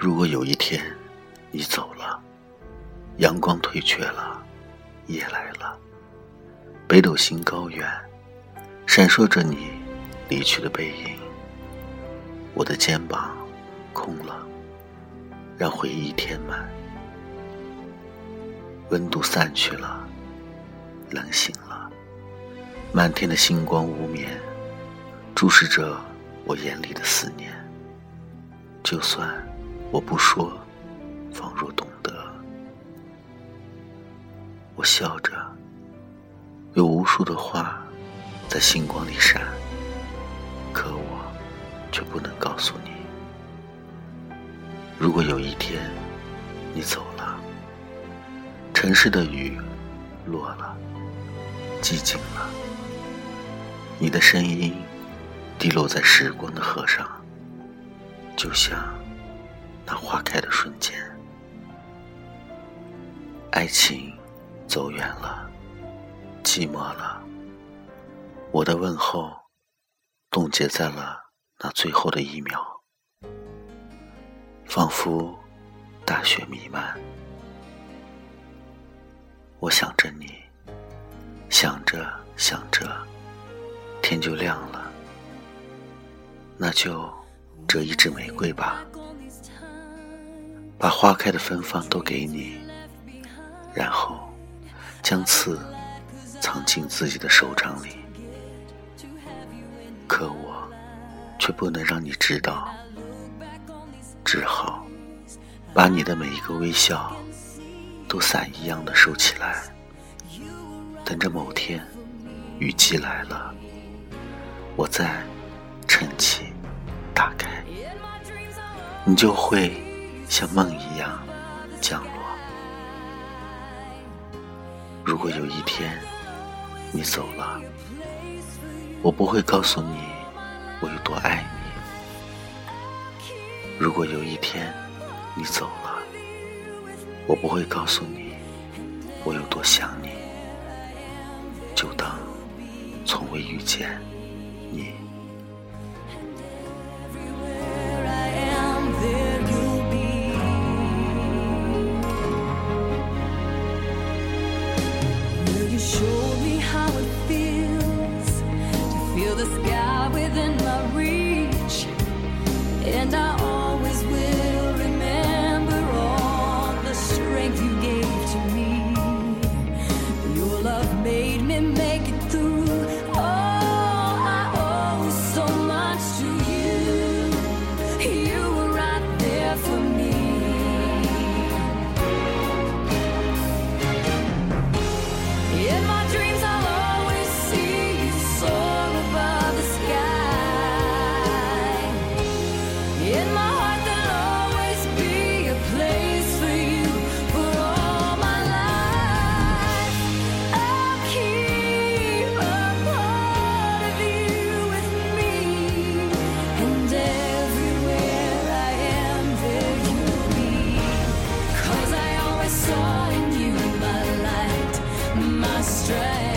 如果有一天你走了，阳光退却了，夜来了，北斗星高远，闪烁着你离去的背影，我的肩膀空了，让回忆填满，温度散去了，冷醒了，满天的星光无眠，注视着我眼里的思念，就算。我不说，仿若懂得。我笑着，有无数的话在星光里闪，可我却不能告诉你。如果有一天你走了，城市的雨落了，寂静了，你的声音滴落在时光的河上，就像。那花开的瞬间，爱情走远了，寂寞了。我的问候冻结在了那最后的一秒，仿佛大雪弥漫。我想着你，想着想着，天就亮了。那就折一支玫瑰吧。把花开的芬芳都给你，然后将刺藏进自己的手掌里。可我却不能让你知道，只好把你的每一个微笑都伞一样的收起来，等着某天雨季来了，我再撑起打开，你就会。像梦一样降落。如果有一天你走了，我不会告诉你我有多爱你。如果有一天你走了，我不会告诉你我有多想你。就当从未遇见你。feel the sky within my reach, and I. strength.